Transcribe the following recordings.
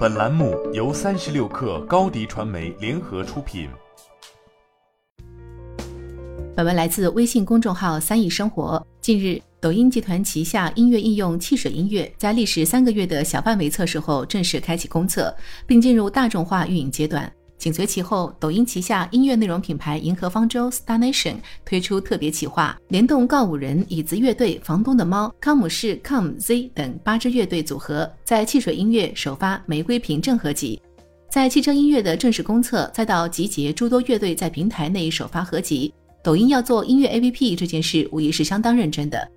本栏目由三十六氪高低传媒联合出品。本文来自微信公众号“三亿生活”。近日，抖音集团旗下音乐应用汽水音乐在历时三个月的小范围测试后正式开启公测，并进入大众化运营阶段。紧随其后，抖音旗下音乐内容品牌银河方舟 Star Nation 推出特别企划，联动告五人、椅子乐队、房东的猫、康姆士、Come Z 等八支乐队组合，在汽水音乐首发《玫瑰瓶正合集》。在汽车音乐的正式公测，再到集结诸多乐队在平台内首发合集，抖音要做音乐 APP 这件事，无疑是相当认真的。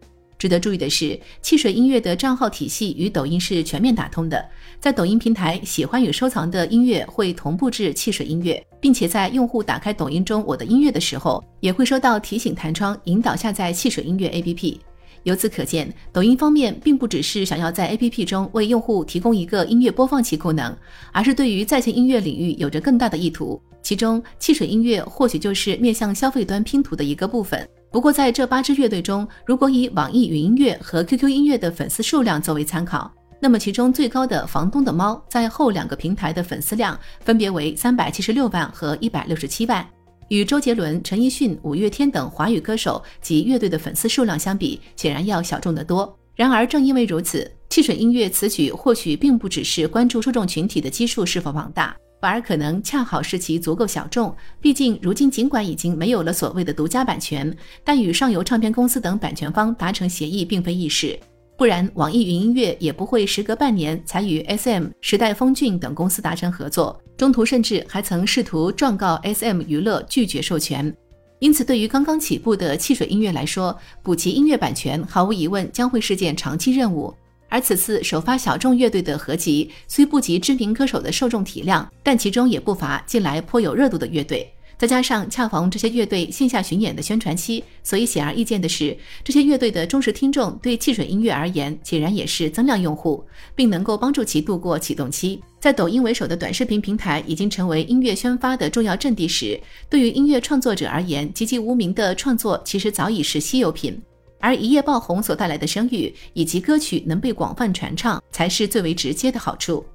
值得注意的是，汽水音乐的账号体系与抖音是全面打通的。在抖音平台，喜欢与收藏的音乐会同步至汽水音乐，并且在用户打开抖音中我的音乐的时候，也会收到提醒弹窗，引导下载汽水音乐 APP。由此可见，抖音方面并不只是想要在 APP 中为用户提供一个音乐播放器功能，而是对于在线音乐领域有着更大的意图。其中，汽水音乐或许就是面向消费端拼图的一个部分。不过，在这八支乐队中，如果以网易云音乐和 QQ 音乐的粉丝数量作为参考，那么其中最高的房东的猫在后两个平台的粉丝量分别为三百七十六万和一百六十七万，与周杰伦、陈奕迅、五月天等华语歌手及乐队的粉丝数量相比，显然要小众得多。然而，正因为如此，汽水音乐此举或许并不只是关注受众群体的基数是否庞大。反而可能恰好是其足够小众。毕竟，如今尽管已经没有了所谓的独家版权，但与上游唱片公司等版权方达成协议并非易事。不然，网易云音乐也不会时隔半年才与 SM、时代峰峻等公司达成合作，中途甚至还曾试图状告 SM 娱乐拒绝授权。因此，对于刚刚起步的汽水音乐来说，补齐音乐版权毫无疑问将会是件长期任务。而此次首发小众乐队的合集，虽不及知名歌手的受众体量，但其中也不乏近来颇有热度的乐队。再加上恰逢这些乐队线下巡演的宣传期，所以显而易见的是，这些乐队的忠实听众对汽水音乐而言，显然也是增量用户，并能够帮助其度过启动期。在抖音为首的短视频平台已经成为音乐宣发的重要阵地时，对于音乐创作者而言，籍籍无名的创作其实早已是稀有品。而一夜爆红所带来的声誉，以及歌曲能被广泛传唱，才是最为直接的好处。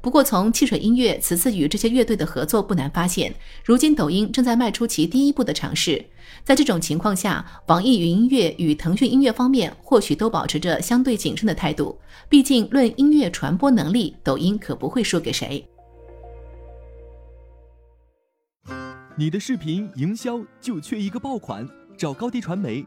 不过，从汽水音乐此次与这些乐队的合作，不难发现，如今抖音正在迈出其第一步的尝试。在这种情况下，网易云音乐与腾讯音乐方面或许都保持着相对谨慎的态度。毕竟，论音乐传播能力，抖音可不会输给谁。你的视频营销就缺一个爆款，找高低传媒。